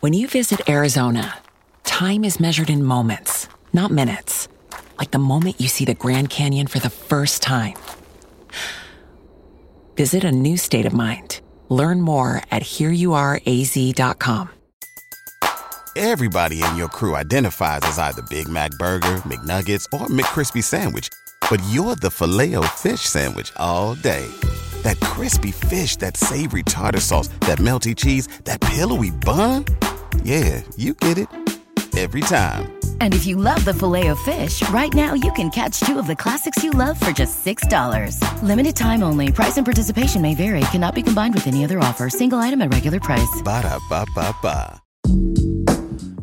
When you visit Arizona, time is measured in moments, not minutes. Like the moment you see the Grand Canyon for the first time. Visit a new state of mind. Learn more at hereyouareaz.com. Everybody in your crew identifies as either Big Mac Burger, McNuggets, or McCrispy Sandwich. But you're the filet fish Sandwich all day. That crispy fish, that savory tartar sauce, that melty cheese, that pillowy bun. Yeah, you get it every time. And if you love the Filet-O-Fish, right now you can catch two of the classics you love for just $6. Limited time only. Price and participation may vary. Cannot be combined with any other offer. Single item at regular price. ba da ba ba ba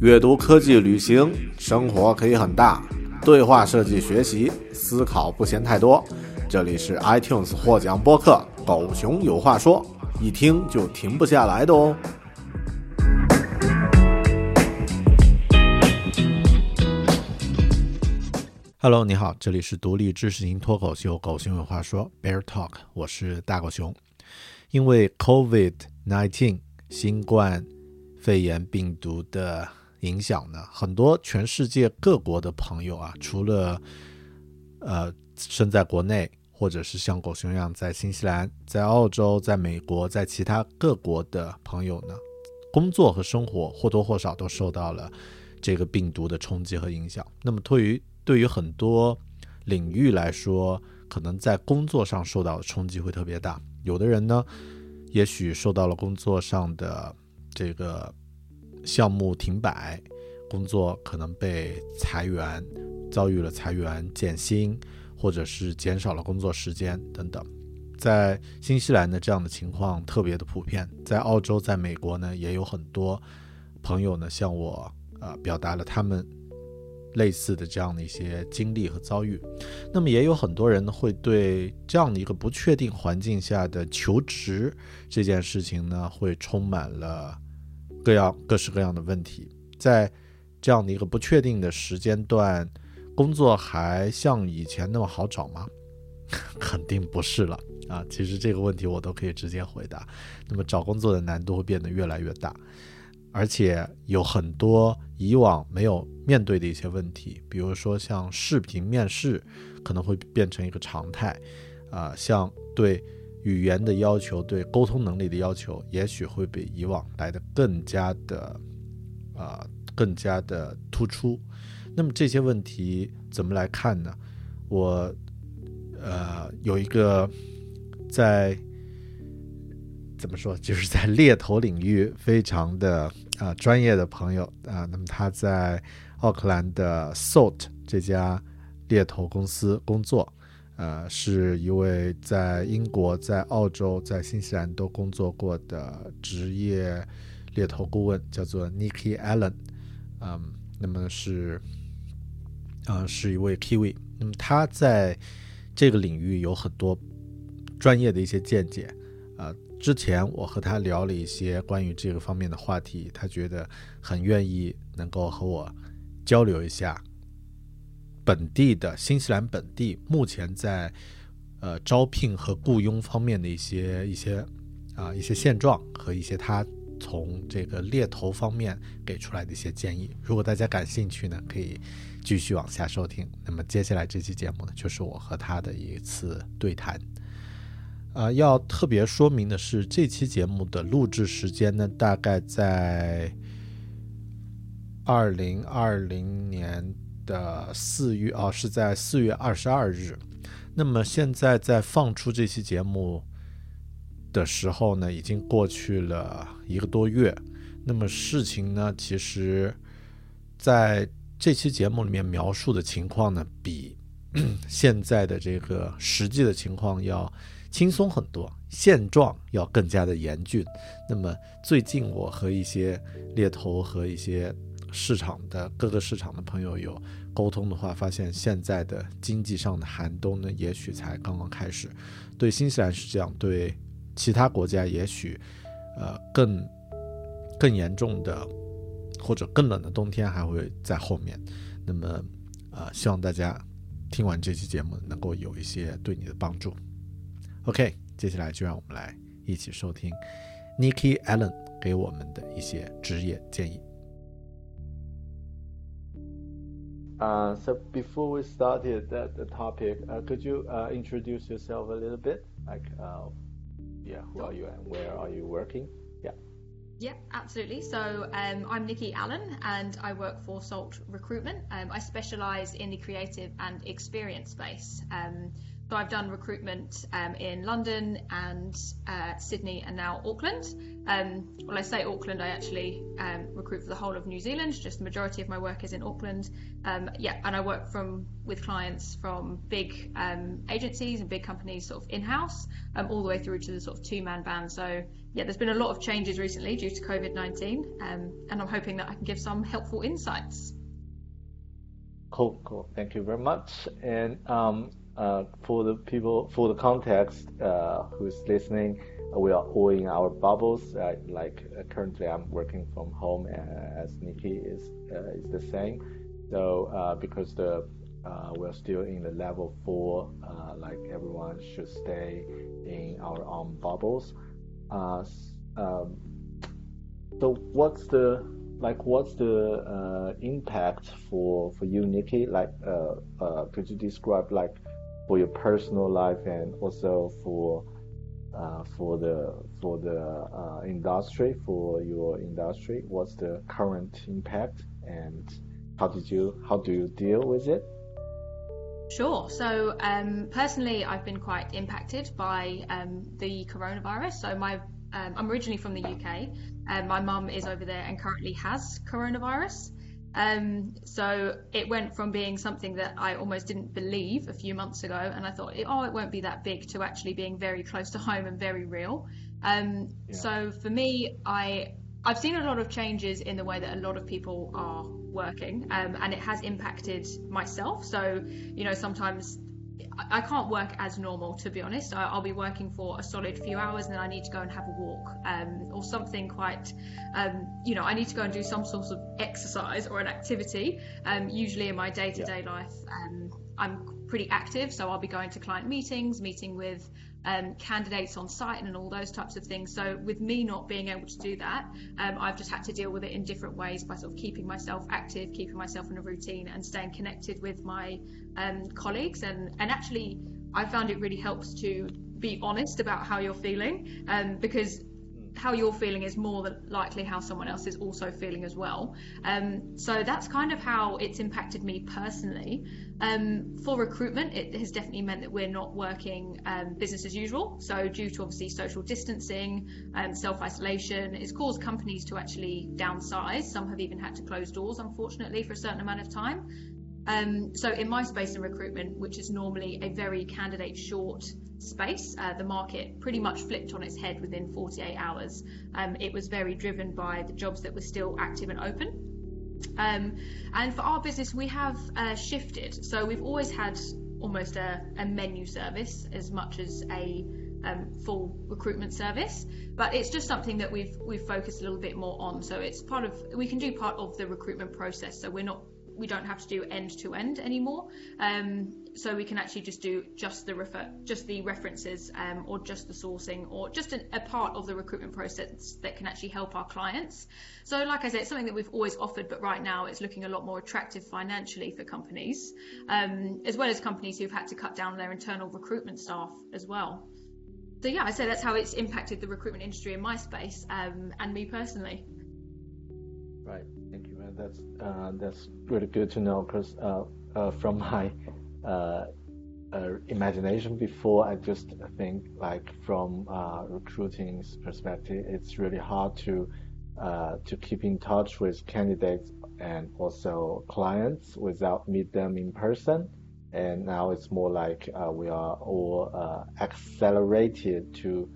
阅读、科技、旅行、生活可以很大，对话设计、学习、思考不嫌太多。这里是 iTunes 获奖播客。狗熊有话说》，一听就停不下来的哦。Hello，你好，这里是独立知识型脱口秀《狗熊有话说》Bear Talk，我是大狗熊。因为 COVID-19 新冠肺炎病毒的影响呢，很多全世界各国的朋友啊，除了呃身在国内，或者是像狗熊一样在新西兰、在澳洲、在美国、在其他各国的朋友呢，工作和生活或多或少都受到了这个病毒的冲击和影响。那么对于对于很多领域来说，可能在工作上受到的冲击会特别大。有的人呢，也许受到了工作上的这个项目停摆，工作可能被裁员，遭遇了裁员、减薪，或者是减少了工作时间等等。在新西兰呢，这样的情况特别的普遍。在澳洲、在美国呢，也有很多朋友呢向我呃表达了他们。类似的这样的一些经历和遭遇，那么也有很多人呢会对这样的一个不确定环境下的求职这件事情呢，会充满了各样各式各样的问题。在这样的一个不确定的时间段，工作还像以前那么好找吗？肯定不是了啊！其实这个问题我都可以直接回答。那么找工作的难度会变得越来越大。而且有很多以往没有面对的一些问题，比如说像视频面试可能会变成一个常态，啊，像对语言的要求、对沟通能力的要求，也许会比以往来的更加的，啊，更加的突出。那么这些问题怎么来看呢？我，呃，有一个在怎么说，就是在猎头领域非常的。啊，专业的朋友啊，那么他在奥克兰的 Salt 这家猎头公司工作，呃，是一位在英国、在澳洲、在新西兰都工作过的职业猎头顾问，叫做 Nikki Allen，嗯，那么是，啊，是一位 Kiwi，那么他在这个领域有很多专业的一些见解，啊。之前我和他聊了一些关于这个方面的话题，他觉得很愿意能够和我交流一下本地的新西兰本地目前在呃招聘和雇佣方面的一些一些啊一些现状和一些他从这个猎头方面给出来的一些建议。如果大家感兴趣呢，可以继续往下收听。那么接下来这期节目呢，就是我和他的一次对谈。啊，要特别说明的是，这期节目的录制时间呢，大概在二零二零年的四月，哦，是在四月二十二日。那么现在在放出这期节目的时候呢，已经过去了一个多月。那么事情呢，其实在这期节目里面描述的情况呢，比 现在的这个实际的情况要。轻松很多，现状要更加的严峻。那么最近我和一些猎头和一些市场的各个市场的朋友有沟通的话，发现现在的经济上的寒冬呢，也许才刚刚开始。对新西兰是这样，对其他国家也许，呃，更更严重的或者更冷的冬天还会在后面。那么，呃，希望大家听完这期节目能够有一些对你的帮助。OK，接下来就让我们来一起收听 Nikki Allen 给我们的一些职业建议。Uh, so before we started the, the topic, uh, could you uh, introduce yourself a little bit? Like, uh, yeah, who are you and where are you working? Yeah. Absolutely. So um, I'm Nikki Allen and I work for Salt Recruitment. Um, I specialise in the creative and experience space. Um, so I've done recruitment um, in London and uh, Sydney and now Auckland. Um, when I say Auckland, I actually um, recruit for the whole of New Zealand. Just the majority of my work is in Auckland. Um, yeah, and I work from with clients from big um, agencies and big companies, sort of in-house, um, all the way through to the sort of two-man band. So yeah, there's been a lot of changes recently due to COVID-19, and I'm hoping that I can give some helpful insights. Cool, cool. Thank you very much. And uh, for the people, for the context uh, who's listening, uh, we are all in our bubbles. Uh, like uh, currently, I'm working from home, as Nikki is is the same. So because the we're still in the level four, like everyone should stay in our own bubbles. Um, so what's the like what's the uh, impact for for you nikki like uh, uh, could you describe like for your personal life and also for uh, for the for the uh, industry for your industry what's the current impact and how did you how do you deal with it Sure. So um, personally, I've been quite impacted by um, the coronavirus. So my um, I'm originally from the UK. and my mum is over there and currently has coronavirus. Um, so it went from being something that I almost didn't believe a few months ago, and I thought, oh, it won't be that big, to actually being very close to home and very real. Um, yeah. So for me, I I've seen a lot of changes in the way that a lot of people are working, um, and it has impacted myself. So you know, sometimes I can't work as normal, to be honest. I, will be working for a solid few hours and then I need to go and have a walk um, or something quite, um, you know, I need to go and do some sort of exercise or an activity. Um, usually in my day to day life, um, I'm pretty active, so I'll be going to client meetings, meeting with um, candidates on site and all those types of things. So with me not being able to do that, um, I've just had to deal with it in different ways by sort of keeping myself active, keeping myself in a routine, and staying connected with my um, colleagues. And and actually, I found it really helps to be honest about how you're feeling, um, because how you're feeling is more than likely how someone else is also feeling as well. Um, so that's kind of how it's impacted me personally. Um, for recruitment, it has definitely meant that we're not working um, business as usual. So due to obviously social distancing and um, self-isolation, it's caused companies to actually downsize. Some have even had to close doors, unfortunately, for a certain amount of time. Um, so in my space in recruitment, which is normally a very candidate short space, uh, the market pretty much flipped on its head within 48 hours. Um, it was very driven by the jobs that were still active and open. Um, and for our business, we have uh, shifted. So we've always had almost a, a menu service as much as a um, full recruitment service, but it's just something that we've we've focused a little bit more on. So it's part of we can do part of the recruitment process. So we're not we don't have to do end to end anymore. Um, so we can actually just do just the refer, just the references, um, or just the sourcing, or just an, a part of the recruitment process that can actually help our clients. So, like I said, it's something that we've always offered, but right now it's looking a lot more attractive financially for companies, um, as well as companies who've had to cut down their internal recruitment staff as well. So yeah, I say that's how it's impacted the recruitment industry in my space um, and me personally. That's uh, that's really good to know because uh, uh, from my uh, uh, imagination before, I just think like from recruiting's perspective, it's really hard to to keep in touch with candidates and also clients without meet them in person. And now it's more like we are all accelerated to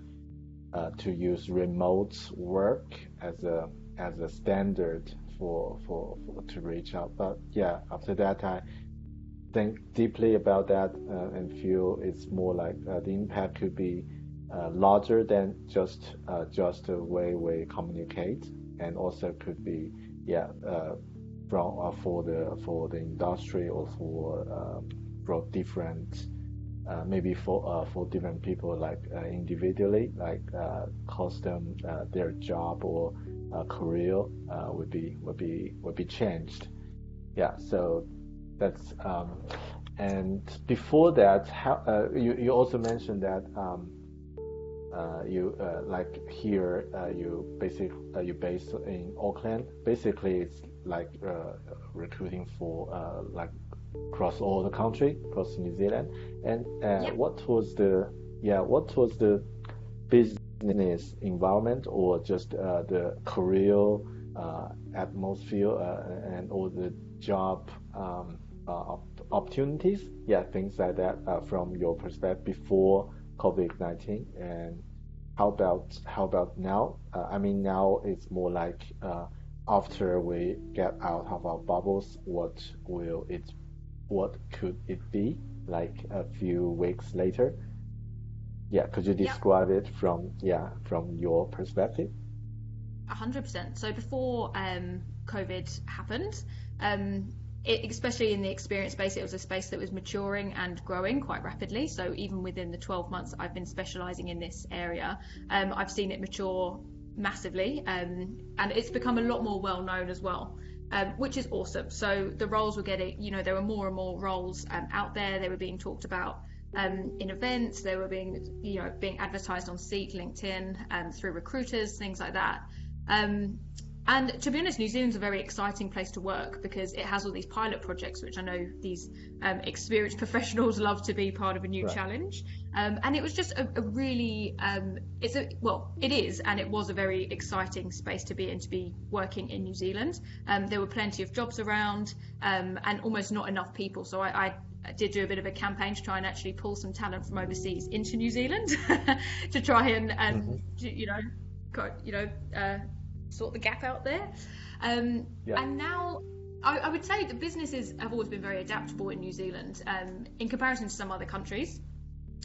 to use remote work as a as a standard for, for, for to reach out. But yeah, after that, I think deeply about that uh, and feel it's more like uh, the impact could be uh, larger than just uh, just the way we communicate, and also could be yeah uh, from uh, for the for the industry or for um, for different uh, maybe for uh, for different people like uh, individually like uh, cost them uh, their job or career would be would be would be changed. Yeah so that's um, and before that how, you, you also mentioned that um, you like here you basic you based in Auckland. Basically it's like recruiting for like across all the country, across New Zealand. And uh, yeah. what was the yeah what was the business environment or just uh, the career uh, atmosphere uh, and all the job um, uh, opportunities? Yeah, things like that uh, from your perspective before COVID-19 and how about how about now? I mean now it's more like after we get out of our bubbles, what will it what could it be like a few weeks later? Yeah, could you describe yeah. it from yeah from your perspective? hundred percent. So before um, COVID happened, um, it, especially in the experience space, it was a space that was maturing and growing quite rapidly. So even within the 12 months I've been specialising in this area, um, I've seen it mature massively, um, and it's become a lot more well known as well um, which is awesome. So the roles were getting, you know, there were more and more roles um, out there. They were being talked about um, in events. They were being, you know, being advertised on Seek, LinkedIn, um, through recruiters, things like that. Um, and to be honest, New Zealand's a very exciting place to work because it has all these pilot projects, which I know these um, experienced professionals love to be part of a new right. challenge. Um, and it was just a, a really, um, it's a well, it is, and it was a very exciting space to be in to be working in New Zealand. Um, there were plenty of jobs around, um, and almost not enough people. So I, I did do a bit of a campaign to try and actually pull some talent from overseas into New Zealand to try and, and mm-hmm. you know, you know. Uh, sort the gap out there. Um, yeah. And now I, I, would say that businesses have always been very adaptable in New Zealand um, in comparison to some other countries.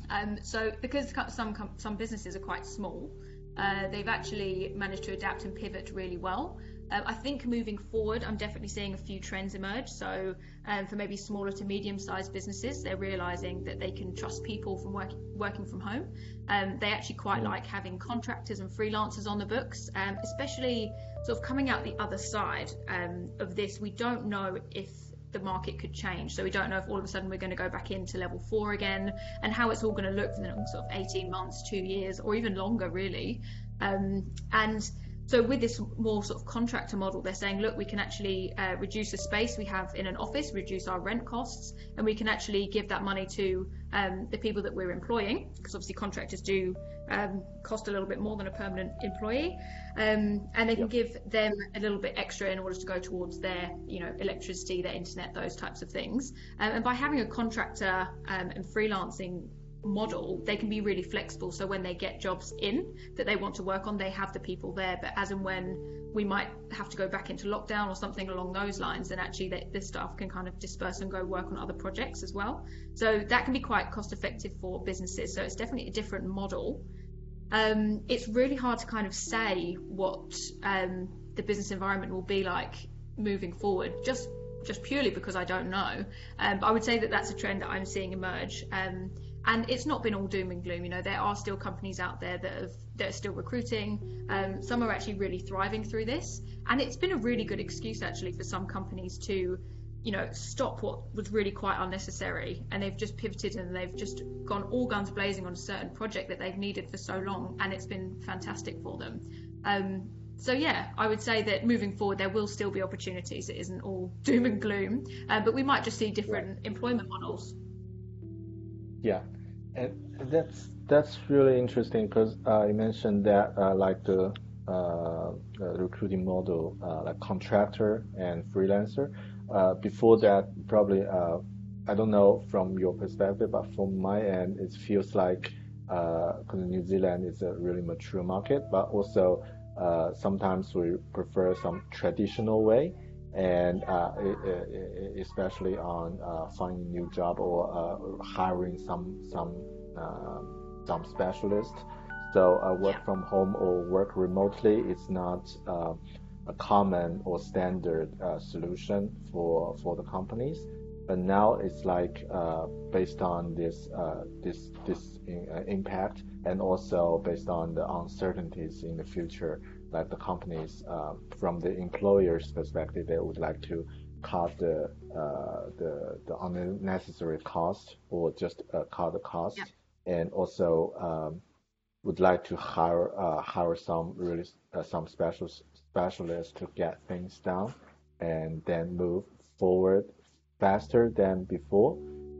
Um, so because some some businesses are quite small, uh, they've actually managed to adapt and pivot really well. Um, I think moving forward, I'm definitely seeing a few trends emerge. So, um, for maybe smaller to medium sized businesses, they're realizing that they can trust people from work, working from home. Um, they actually quite like having contractors and freelancers on the books, um, especially sort of coming out the other side um, of this. We don't know if the market could change. So we don't know if all of a sudden we're going to go back into level four again and how it's all going to look for the next sort of 18 months, two years, or even longer, really. Um, and so with this more sort of contractor model, they're saying, look, we can actually uh, reduce the space we have in an office, reduce our rent costs, and we can actually give that money to um, the people that we're employing, because obviously contractors do um, cost a little bit more than a permanent employee, um, and they can yep. give them a little bit extra in order to go towards their, you know, electricity, their internet, those types of things. Um, and by having a contractor um, and freelancing model, they can be really flexible. So when they get jobs in that they want to work on, they have the people there. But as and when we might have to go back into lockdown or something along those lines, then actually the, the staff can kind of disperse and go work on other projects as well. So that can be quite cost effective for businesses. So it's definitely a different model. Um, it's really hard to kind of say what um, the business environment will be like moving forward, just just purely because I don't know. Um, but I would say that that's a trend that I'm seeing emerge. Um, and it's not been all doom and gloom. You know, there are still companies out there that have that are still recruiting. Um, some are actually really thriving through this, and it's been a really good excuse actually for some companies to, you know, stop what was really quite unnecessary, and they've just pivoted and they've just gone all guns blazing on a certain project that they've needed for so long, and it's been fantastic for them. Um, so yeah, I would say that moving forward there will still be opportunities. It isn't all doom and gloom, uh, but we might just see different employment models. Yeah, and that's that's really interesting because uh, you mentioned that uh, like the uh, recruiting model, uh, like contractor and freelancer. Uh, before that, probably uh, I don't know from your perspective, but from my end, it feels like because New Zealand is a really mature market, but also sometimes we prefer some traditional way and uh, especially on uh, finding new job or uh, hiring some some um, some specialist. So uh, work from home or work remotely is not uh, a common or standard uh, solution for for the companies. but now it's like uh, based on this uh, this this in, uh, impact and also based on the uncertainties in the future like the companies uh, from the employer's perspective they would like to cut the uh, the, the unnecessary cost or just uh, cut the cost yeah. and also um, would like to hire hire some really some special specialists to get things done and then move forward faster than before.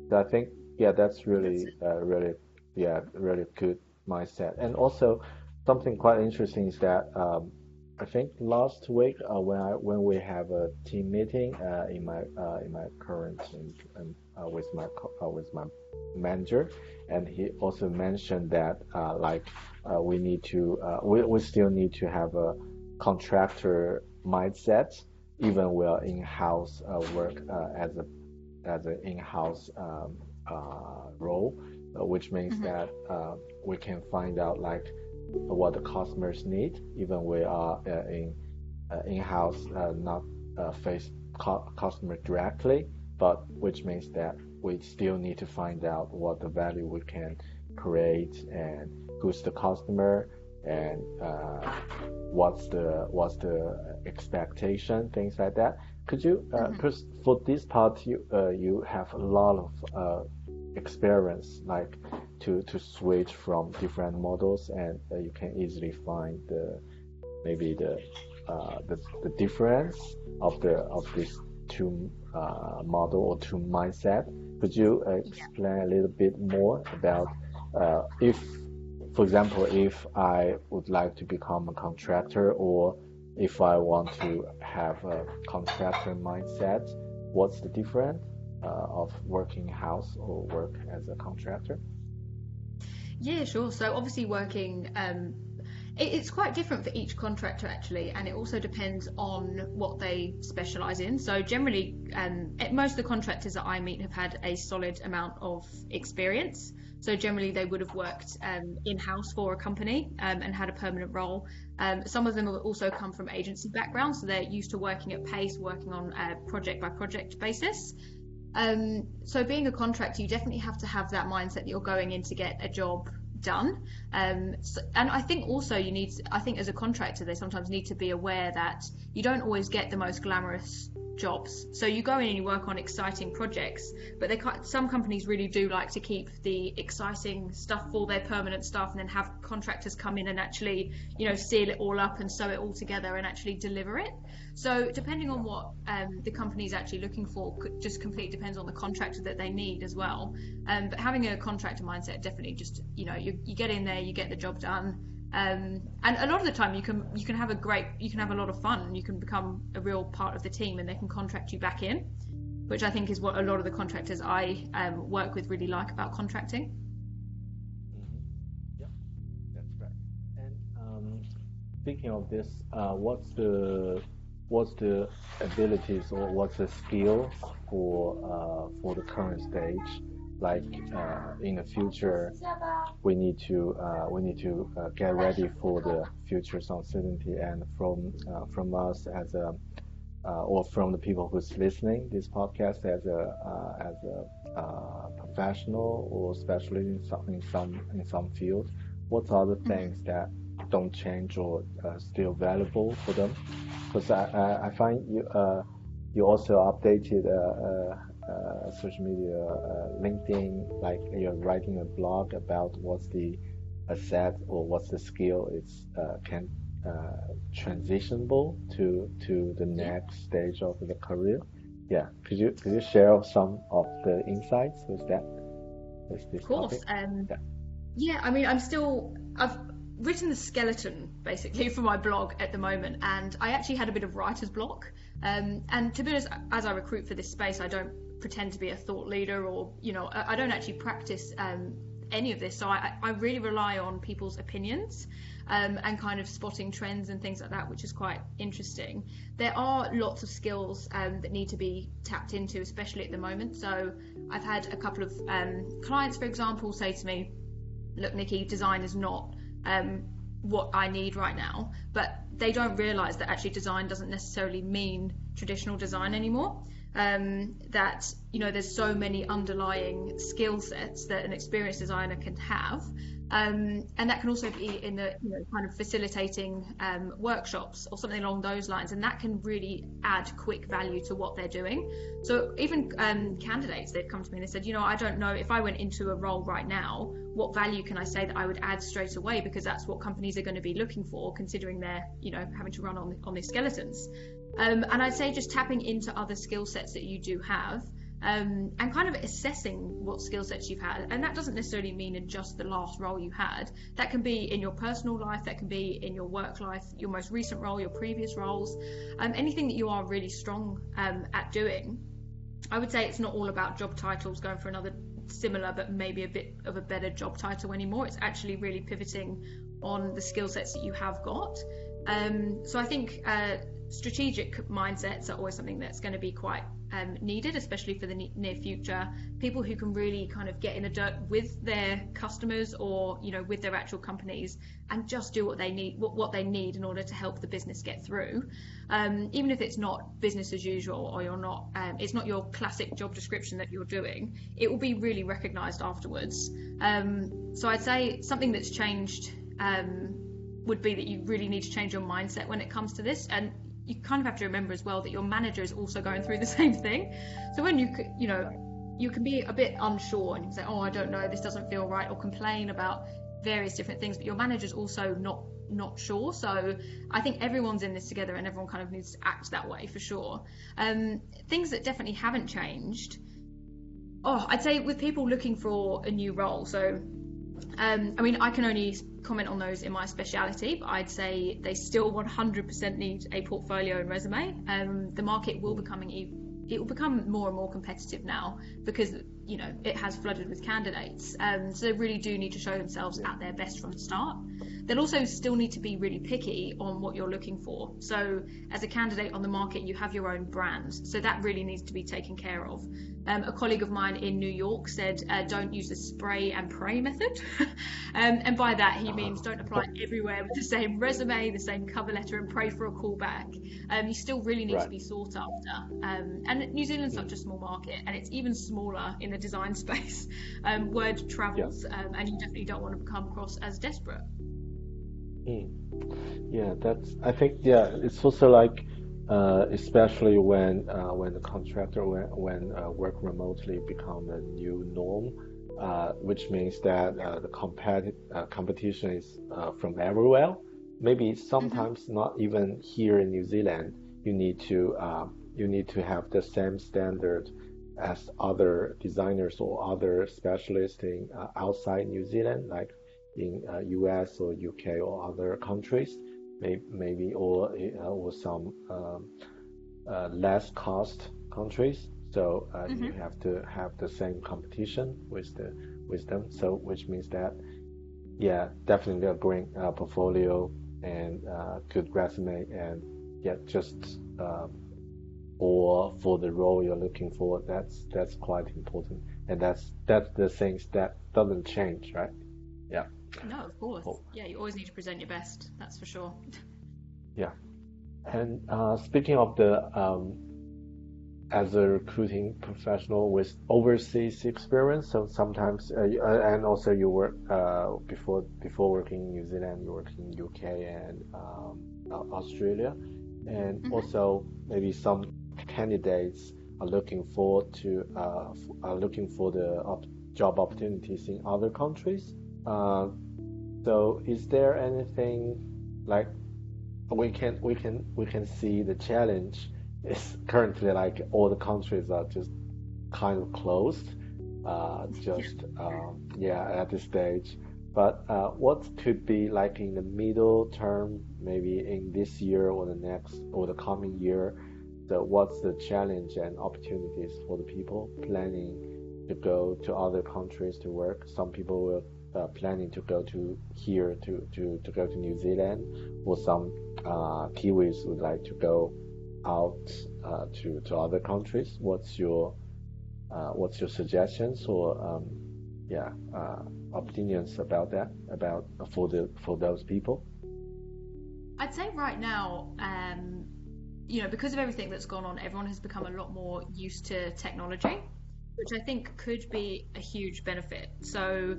So I think yeah, that's really uh, really yeah really good mindset. And also something quite interesting is that um, I think last week uh, when I when we have a team meeting uh, in my uh, in my current and uh, with my uh, with my manager, and he also mentioned that like we need to we we still need to have a contractor mindset even will in-house uh, work uh, as a as an in-house um, uh, role, which means mm-hmm. that we can find out like what the customers need, even we are in in-house not face customer directly, but which means that we still need to find out what the value we can create and who's the customer and uh, what's the what's the expectation, things like that. Could you, because uh, mm-hmm. for this part, you uh, you have a lot of uh, experience, like to to switch from different models, and uh, you can easily find the maybe the uh, the, the difference of the of these two model or two mindset. Could you explain a little bit more about if for example, if I would like to become a contractor or if I want to have a contractor mindset, what's the difference uh, of working house or work as a contractor? Yeah, sure. So obviously working um, it's quite different for each contractor actually, and it also depends on what they specialise in. So generally, um, most of the contractors that I meet have had a solid amount of experience. So generally, they would have worked um, in house for a company um, and had a permanent role. Um, some of them have also come from agency backgrounds, so they're used to working at pace, working on a project by project basis. Um, so being a contractor, you definitely have to have that mindset that you're going in to get a job done. Um, so, and I think also you need, I think as a contractor, they sometimes need to be aware that you don't always get the most glamorous jobs. So you go in and you work on exciting projects, but they some companies really do like to keep the exciting stuff for their permanent staff, and then have contractors come in and actually, you know, seal it all up and sew it all together and actually deliver it. So depending on what um, the company is actually looking for, just completely depends on the contractor that they need as well. Um, but having a contractor mindset definitely just, you know, you, you get in there, you get the job done. Um, and a lot of the time you can you can have a great you can have a lot of fun you can become a real part of the team and they can contract you back in which I think is what a lot of the contractors I um, work with really like about contracting. Mm-hmm. Yeah, that's right. And um, speaking of this, uh, what's the what's the abilities or what's the skill for uh, for the current stage like uh, in the future we need to uh, we need to uh, get ready for the future's uncertainty and from uh, from us as a uh, or from the people who's listening this podcast as a uh, as a professional or especially in some in some in some field. What are the things that don't change or still valuable for them? Because I, I, I find you you also updated uh, social media, uh, LinkedIn, like you're writing a blog about what's the asset or what's the skill it's uh, can uh, transitionable to to the next stage of the career. Yeah, could you could you share some of the insights with that? With this of course. Um, yeah. yeah, I mean, I'm still I've written the skeleton basically for my blog at the moment, and I actually had a bit of writer's block. Um, and to be honest, as I recruit for this space, I don't pretend to be a thought leader or you know I, I don't actually practice um, any of this. So I, I really rely on people's opinions um, and kind of spotting trends and things like that which is quite interesting. There are lots of skills um, that need to be tapped into especially at the moment. So I've had a couple of um, clients for example say to me look Nikki design is not um, what I need right now. But they don't realize that actually design doesn't necessarily mean traditional design anymore um, that you know there's so many underlying skill sets that an experienced designer can have. Um, and that can also be in the you know kind of facilitating um, workshops or something along those lines. And that can really add quick value to what they're doing. So even um, candidates they've come to me and they said you know i don't know. If i went into a role right now what value can i say that i would add straight away? Because that's what companies are going to be looking for considering they're you know having to run on on these skeletons um, and i'd say just tapping into other skill sets that you do have um, and kind of assessing what skill sets you've had. And that doesn't necessarily mean in just the last role you had. That can be in your personal life, that can be in your work life, your most recent role, your previous roles, um, anything that you are really strong um, at doing. I would say it's not all about job titles, going for another similar but maybe a bit of a better job title anymore. It's actually really pivoting on the skill sets that you have got. Um, so I think uh, strategic mindsets are always something that's going to be quite um, needed, especially for the near future. People who can really kind of get in the dirt with their customers or you know with their actual companies and just do what they need, what, what they need in order to help the business get through. Um, even if it's not business as usual or you're not, um, it's not your classic job description that you're doing. It will be really recognised afterwards. Um, so I'd say something that's changed um, would be that you really need to change your mindset when it comes to this and you kind of have to remember as well that your manager is also going through the same thing. So when you you know you can be a bit unsure and you can say, oh, I don't know, this doesn't feel right, or complain about various different things, but your manager's also not not sure. So I think everyone's in this together, and everyone kind of needs to act that way for sure. Um, things that definitely haven't changed. Oh, I'd say with people looking for a new role. So um, I mean, I can only comment on those in my speciality, but I'd say they still 100% need a portfolio and resume. Um, the market will becoming it will become more and more competitive now because you know it has flooded with candidates. Um, so they really do need to show themselves at their best from the start. They'll also still need to be really picky on what you're looking for. So as a candidate on the market, you have your own brand, so that really needs to be taken care of. Um, a colleague of mine in New York said, uh, "Don't use the spray and pray method," um, and by that he means don't apply everywhere with the same resume, the same cover letter, and pray for a call back. Um, you still really need right. to be sought after. Um, and New Zealand's such a small market, and it's even smaller in the design space. Um, word travels, yeah. Um, and you definitely don't want to come across as desperate. Mm. Yeah, that's. I think yeah, it's also like uh, especially when uh, when the contractor when when uh, work remotely become the new norm, uh, which means that uh, the competi- uh, competition is from everywhere. Maybe sometimes mm-hmm. not even here in New Zealand. You need to you need to have the same standard as other designers or other specialists in outside New Zealand, like in U.S. or U.K. or other countries maybe or uh, or some um, uh, less cost countries. So uh, mm-hmm. you have to have the same competition with the with them. So which means that yeah, definitely a great portfolio and good resume and yeah, just or for the role you're looking for, that's that's quite important, and that's that's the things that doesn't change, right? Yeah. No, of course. Cool. Yeah, you always need to present your best. That's for sure. yeah, and uh, speaking of the um, as a recruiting professional with overseas experience, so sometimes uh, uh and also you work uh, before before working in New Zealand, you work in UK and um, Australia, and mm-hmm. also maybe some candidates are looking for to uh, are looking for the op- job opportunities in other countries. Uh, so is there anything like we can we can we can see the challenge is currently like all the countries are just kind of closed, uh, just um, yeah at this stage. But uh, what could be like in the middle term, maybe in this year or the next or the coming year? So what's the challenge and opportunities for the people planning to go to other countries to work? Some people will uh, planning to go to here to, to, to go to New Zealand, or some uh, Kiwis would like to go out uh, to to other countries. What's your uh, what's your suggestions or um, yeah uh, opinions about that about for the for those people? I'd say right now. Um, you know, because of everything that's gone on, everyone has become a lot more used to technology, which I think could be a huge benefit. So,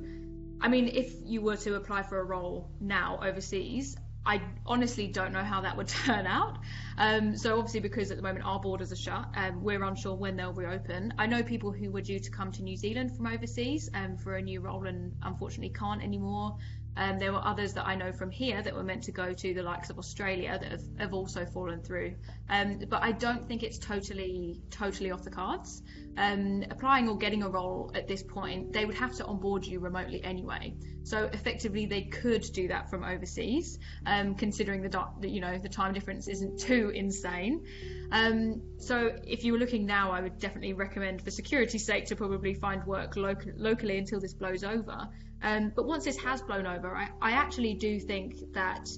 I mean, if you were to apply for a role now overseas, I honestly don't know how that would turn out. Um, so obviously, because at the moment our borders are shut, um, we're unsure when they'll reopen. I know people who were due to come to New Zealand from overseas um, for a new role and unfortunately can't anymore. Um, there were others that I know from here that were meant to go to the likes of Australia that have, have also fallen through. Um, but I don't think it's totally totally off the cards. Um, applying or getting a role at this point, they would have to onboard you remotely anyway. So effectively, they could do that from overseas, um, considering the, you know the time difference isn't too insane. Um, so if you were looking now, I would definitely recommend, for security's sake, to probably find work local, locally until this blows over. Um, but once this has blown over, I, I actually do think that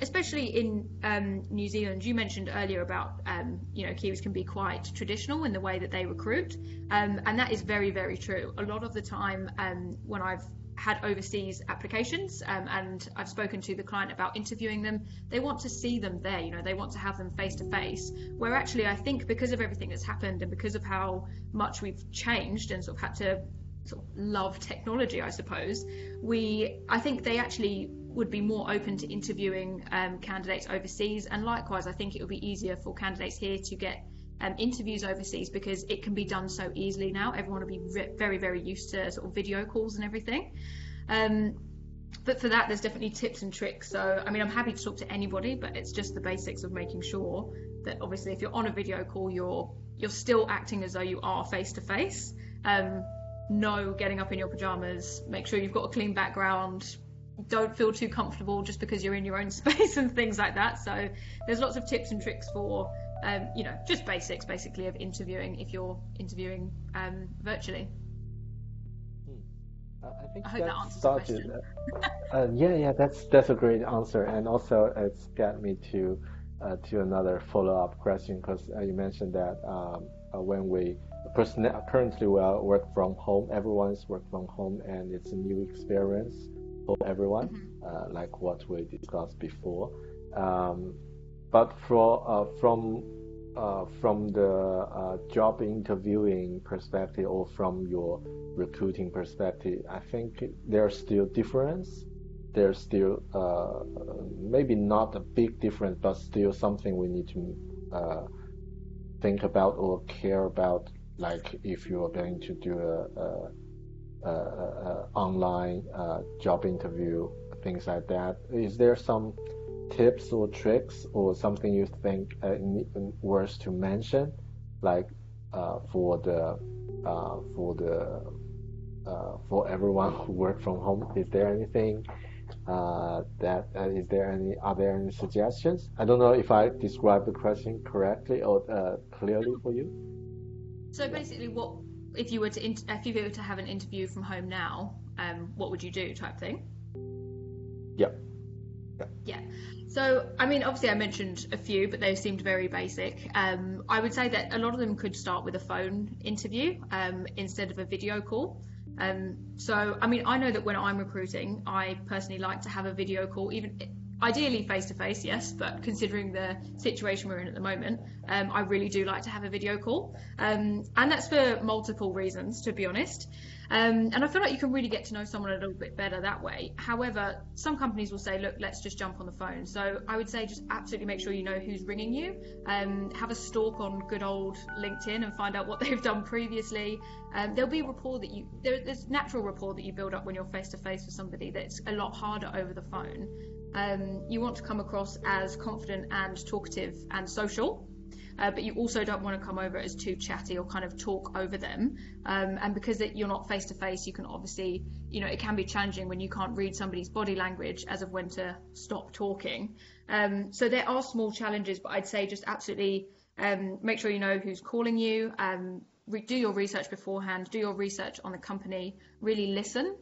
especially in um, New Zealand, you mentioned earlier about um, you know Kiwis can be quite traditional in the way that they recruit, um, and that is very very true. A lot of the time um, when I've had overseas applications um, and I've spoken to the client about interviewing them, they want to see them there. You know, they want to have them face to face. Where actually, I think because of everything that's happened and because of how much we've changed and sort of had to sort of love technology, I suppose, we I think they actually would be more open to interviewing um, candidates overseas, and likewise, I think it would be easier for candidates here to get um, interviews overseas because it can be done so easily now. Everyone will be very, very used to sort of video calls and everything. Um, but for that, there's definitely tips and tricks. So, I mean, I'm happy to talk to anybody, but it's just the basics of making sure that obviously, if you're on a video call, you're you're still acting as though you are face to face. No getting up in your pajamas. Make sure you've got a clean background. Don't feel too comfortable just because you're in your own space and things like that. So, there's lots of tips and tricks for um, you know, just basics basically of interviewing if you're interviewing um, virtually. Hmm. I think I hope that, started, uh, yeah, yeah, that's that's a great answer, and also it's got me to uh, to another follow-up question because uh, you mentioned that um, uh, when we person currently we work from home, everyone's work from home, and it's a new experience for everyone, mm-hmm. Uh, like what we discussed before. Um, but for, uh, from uh, from the uh, job interviewing perspective or from your recruiting perspective, I think there's still difference. There's still uh, maybe not a big difference, but still something we need to uh, think about or care about. Like if you are going to do a, a, a, a online uh, job interview, things like that. Is there some tips or tricks or something you think uh, worth to mention, like uh, for the uh, for the uh, for everyone who work from home? Is there anything uh, that uh, is there any are there any suggestions? I don't know if I described the question correctly or clearly for you. So basically, what if you were to if you were to have an interview from home now? Um, what would you do? Type thing. Yeah. Yeah. So, I mean, obviously, I mentioned a few, but they seemed very basic. Um, I would say that a lot of them could start with a phone interview um, instead of a video call. Um, so, I mean, I know that when I'm recruiting, I personally like to have a video call, even ideally face to face, yes, but considering the situation we're in at the moment, um, I really do like to have a video call. Um, and that's for multiple reasons, to be honest. Um, and I feel like you can really get to know someone a little bit better that way. However, some companies will say, look, let's just jump on the phone. So I would say just absolutely make sure you know who's ringing you. Um, have a stalk on good old LinkedIn and find out what they've done previously. Um, there'll be rapport that you, there, there's natural rapport that you build up when you're face to face with somebody that's a lot harder over the phone. Um, you want to come across as confident and talkative and social uh, but you also don't want to come over as too chatty or kind of talk over them. Um, and because it, you're not face to face, you can obviously, you know, it can be challenging when you can't read somebody's body language as of when to stop talking. Um, so there are small challenges, but I'd say just absolutely um, make sure you know who's calling you. Um, re- do your research beforehand. Do your research on the company. Really listen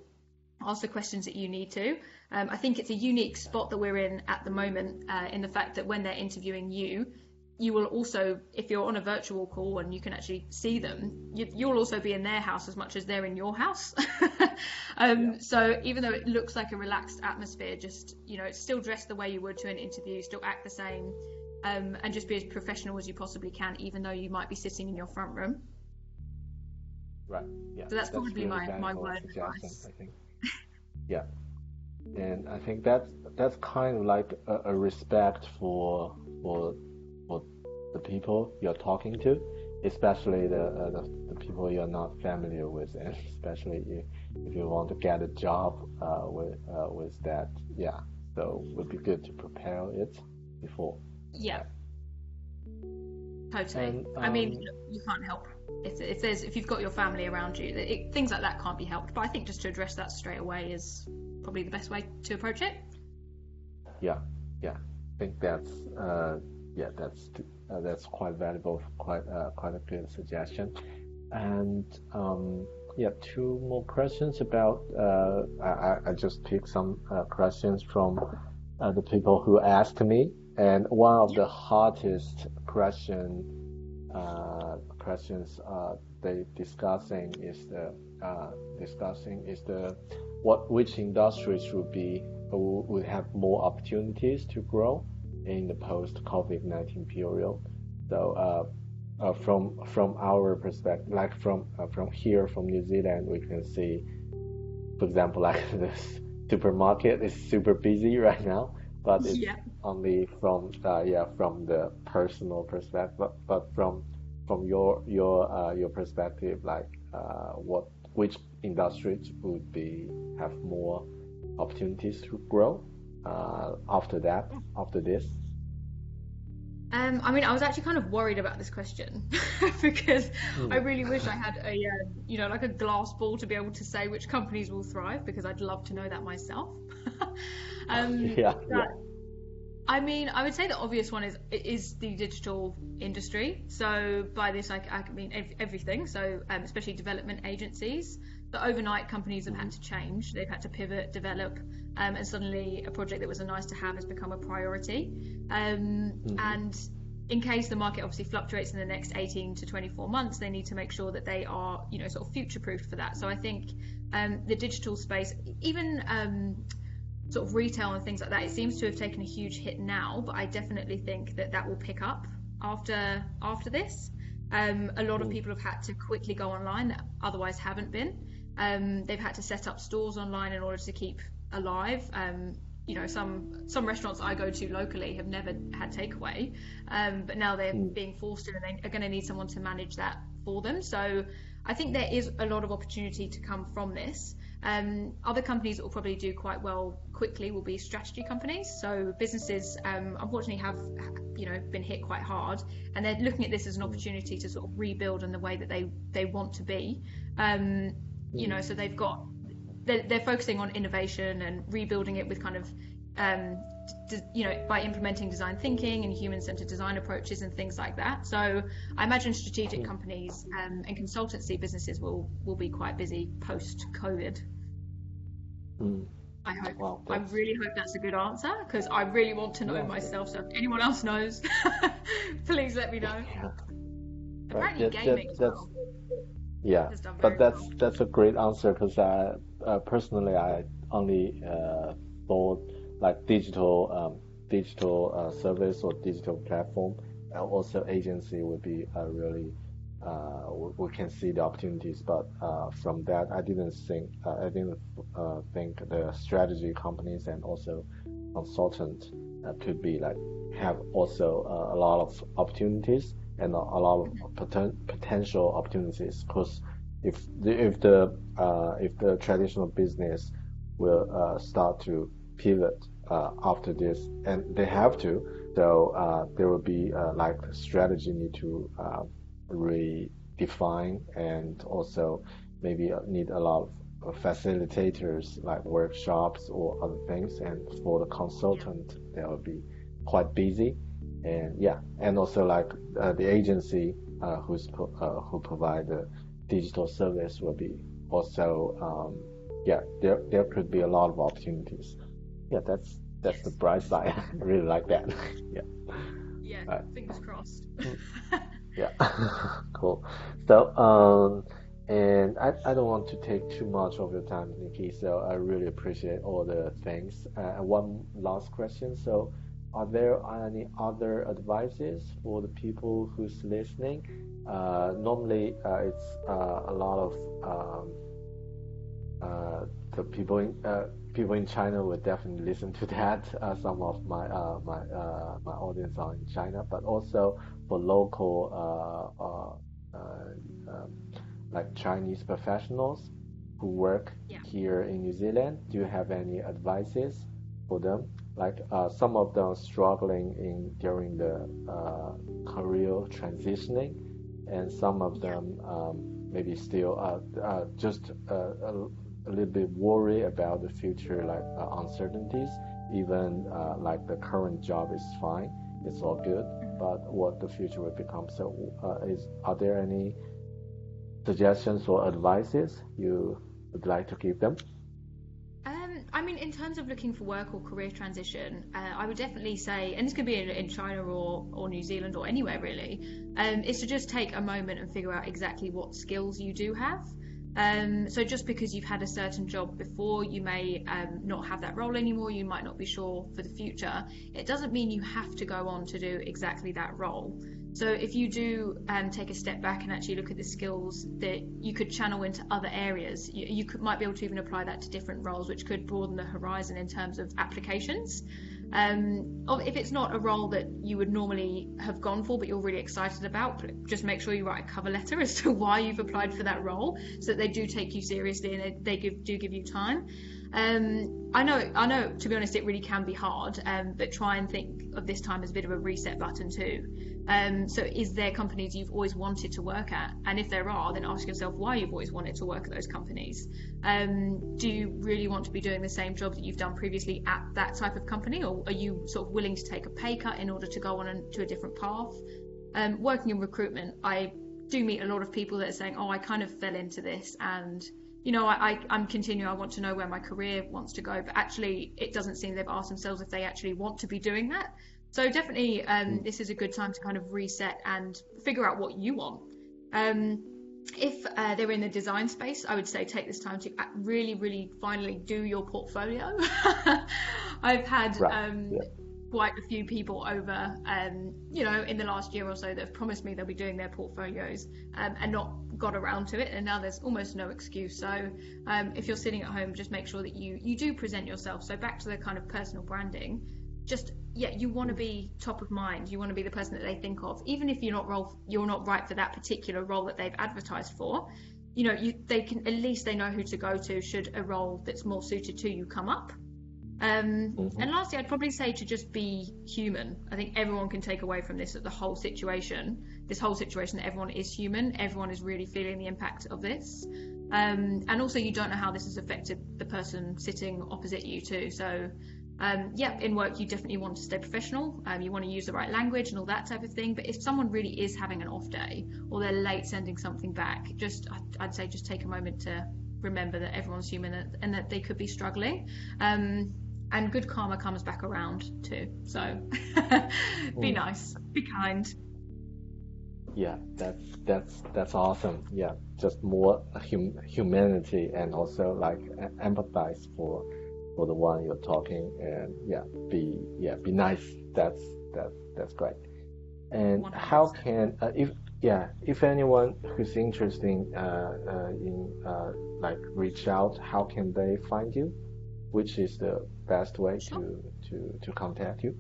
ask the questions that you need to. Um, I think it's a unique spot that we're in at the moment uh, in the fact that when they're interviewing you, you will also, if you're on a virtual call and you can actually see them, you, will also be in their house as much as they're in your house. um, yeah. So even though it looks like a relaxed atmosphere, just you know, it's still dress the way you would to an interview, still act the same. um, and just be as professional as you possibly can, even though you might be sitting in your front room. Right. Yeah. So that's, that's probably my, my word advice. I think. yeah. And I think that's that's kind of like a, a respect for for for the people you're talking to, especially the, uh, the, the people you're not familiar with, and especially if, if you want to get a job uh, with uh, with that. Yeah. So it would be good to prepare it before. Yeah. Totally. And, um, I mean, um, you can't help if, if there's if you've got your family around you, it, things like that can't be helped. But I think just to address that straight away is probably the best way to approach it. Yeah, yeah. I think that's uh, yeah, that's uh, that's quite valuable, quite uh, quite a good suggestion. And um, yeah, two more questions about. Uh, I I just picked some uh, questions from uh, the people who asked me and one of the hottest question uh, questions they discussing is the uh, discussing is the what which industries would be would have more opportunities to grow in the post COVID nineteen period. So uh, uh, from from our perspective, like from uh, from here from New Zealand, we can see, for example, like this supermarket is super busy right now but it's yeah. only from uh, yeah from the personal perspective but, but from from your your uh, your perspective like uh, what which industries would be have more opportunities to grow uh, after that after this um, I mean, I was actually kind of worried about this question because mm. I really wish I had a, uh, you know, like a glass ball to be able to say which companies will thrive because I'd love to know that myself. um, yeah, yeah. I mean, I would say the obvious one is is the digital industry. So by this, I, I mean everything. So um, especially development agencies. The overnight companies have had to change. They've had to pivot, develop, um, and suddenly a project that was a nice to have has become a priority. Um, mm-hmm. And in case the market obviously fluctuates in the next 18 to 24 months, they need to make sure that they are, you know, sort of future proofed for that. So I think um, the digital space, even um, sort of retail and things like that, it seems to have taken a huge hit now, but I definitely think that that will pick up after after this. Um, a lot of people have had to quickly go online that otherwise haven't been. Um, they've had to set up stores online in order to keep alive. Um, you know, some some restaurants I go to locally have never had takeaway, um, but now they're mm. being forced to, and they are going to need someone to manage that for them. So I think there is a lot of opportunity to come from this. Um, other companies that will probably do quite well quickly will be strategy companies. So businesses, um, unfortunately, have you know been hit quite hard, and they're looking at this as an opportunity to sort of rebuild in the way that they they want to be. Um, you know, so they've got they're, they're, focusing on innovation and rebuilding it with kind of um, you know, by implementing design thinking and human-centered design approaches and things like that. So I imagine strategic companies um, and consultancy businesses will will be quite busy post-COVID. Mm. I hope. Well, I really hope that's a good answer because I really want to know yeah. myself. So if anyone else knows, please let me know. Yeah. Apparently, that, gaming that, well. Yeah, but that's well. that's a great answer because I uh, personally I only uh, thought like digital um, digital uh, service or digital platform and also agency would be uh, really uh, we, can see the opportunities. But uh, from that, I didn't think uh, I didn't uh, think the strategy companies and also consultant could be like have also a lot of opportunities and a, lot of poten- potential opportunities. Because if the, if the uh, if the traditional business will uh, start to pivot uh, after this, and they have to, so there will be like strategy need to redefine and also maybe need a lot of facilitators like workshops or other things and for the consultant they'll be quite busy and yeah and also like uh, the agency uh, who's uh, who provide the digital service will be also um, yeah there there could be a lot of opportunities yeah that's that's the bright side i really like that yeah yeah fingers crossed mm. Yeah, cool. So, um, and I, I don't want to take too much of your time, Nikki. So I really appreciate all the things. Uh, one last question. So, are there any other advices for the people who's listening? Uh, normally, uh, it's uh, a lot of um, uh, the people in uh, people in China will definitely listen to that. Uh, some of my my my audience are in China, but also for local um, like Chinese professionals who work yeah. here in New Zealand. Do you have any advices for them? Like uh, some of them struggling in during the uh, career transitioning and some of them um, maybe still uh, uh, just uh, a, a, little bit worried about the future, like uh, uncertainties. Even uh, like the current job is fine, it's all good, but what the future will become. So, uh, is are there any suggestions or advices you would like to give them? I mean, in terms of looking for work or career transition, uh, I would definitely say, and this could be in, in China or, or New Zealand or anywhere really, um, is to just take a moment and figure out exactly what skills you do have. Um, so just because you've had a certain job before, you may um, not have that role anymore, you might not be sure for the future. It doesn't mean you have to go on to do exactly that role. So if you do um, take a step back and actually look at the skills that you could channel into other areas, you, you could, might be able to even apply that to different roles, which could broaden the horizon in terms of applications. Um, if it's not a role that you would normally have gone for, but you're really excited about, just make sure you write a cover letter as to why you've applied for that role, so that they do take you seriously and they give, do give you time. Um, I know, I know. To be honest, it really can be hard, um, but try and think of this time as a bit of a reset button too. Um, so, is there companies you've always wanted to work at? And if there are, then ask yourself why you've always wanted to work at those companies. Um, do you really want to be doing the same job that you've done previously at that type of company, or are you sort of willing to take a pay cut in order to go on to a different path? Um, working in recruitment, I do meet a lot of people that are saying, "Oh, I kind of fell into this and." You know, I, I, am continuing, I want to know where my career wants to go, but actually it doesn't seem they've asked themselves if they actually want to be doing that. So definitely, um, mm. this is a good time to kind of reset and figure out what you want. Um, if uh, they're in the design space, I would say take this time to really, really finally do your portfolio. I've had right. um, yeah. quite a few people over, um, you know, in the last year or so that have promised me they'll be doing their portfolios um, and not got around to it, and now there's almost no excuse. So um, if you're sitting at home, just make sure that you you do present yourself. So back to the kind of personal branding just yeah you want to be top of mind you want to be the person that they think of even if you're not role you're not right for that particular role that they've advertised for you know you they can at least they know who to go to should a role that's more suited to you come up um, mm-hmm. and lastly i'd probably say to just be human i think everyone can take away from this that the whole situation this whole situation that everyone is human everyone is really feeling the impact of this um, and also you don't know how this has affected the person sitting opposite you too so um, yeah, in work, you definitely want to stay professional. Um, you want to use the right language and all that type of thing. But if someone really is having an off day or they're late sending something back, just I'd say just take a moment to remember that everyone's human and that they could be struggling. Um, and good karma comes back around too. So be mm. nice, be kind. Yeah, that's that's that's awesome. Yeah, just more hum- humanity and also like empathize for for the one you're talking and yeah be yeah be nice that's that's that's great and 100%. how can uh, if yeah if anyone who's interested uh, uh, in uh, like reach out how can they find you which is the best way sure. to to to contact you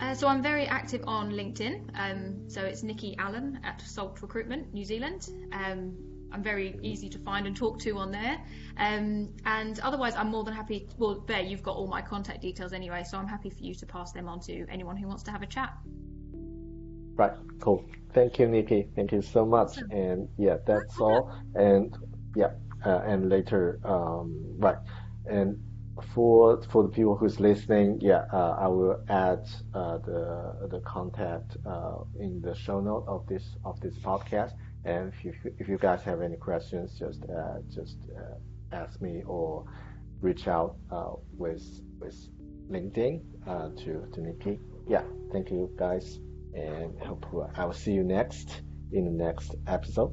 uh, so I'm very active on LinkedIn. Um, so it's Nikki Allen at Salt Recruitment New Zealand. Um, I'm very easy to find and talk to on there. Um, and otherwise, I'm more than happy. Well, there you've got all my contact details anyway, so I'm happy for you to pass them on to anyone who wants to have a chat. Right, cool. Thank you, Nikki. Thank you so much. Awesome. And yeah, that's all. And yeah, uh, and later, um, right. And for for the people who's listening, yeah, uh, I will add uh, the the contact uh, in the show note of this of this podcast. And if you, if you guys have any questions, just uh, just uh, ask me or reach out uh, with with LinkedIn to to Nikki. Yeah, thank you guys, and hope I will see you next in the next episode.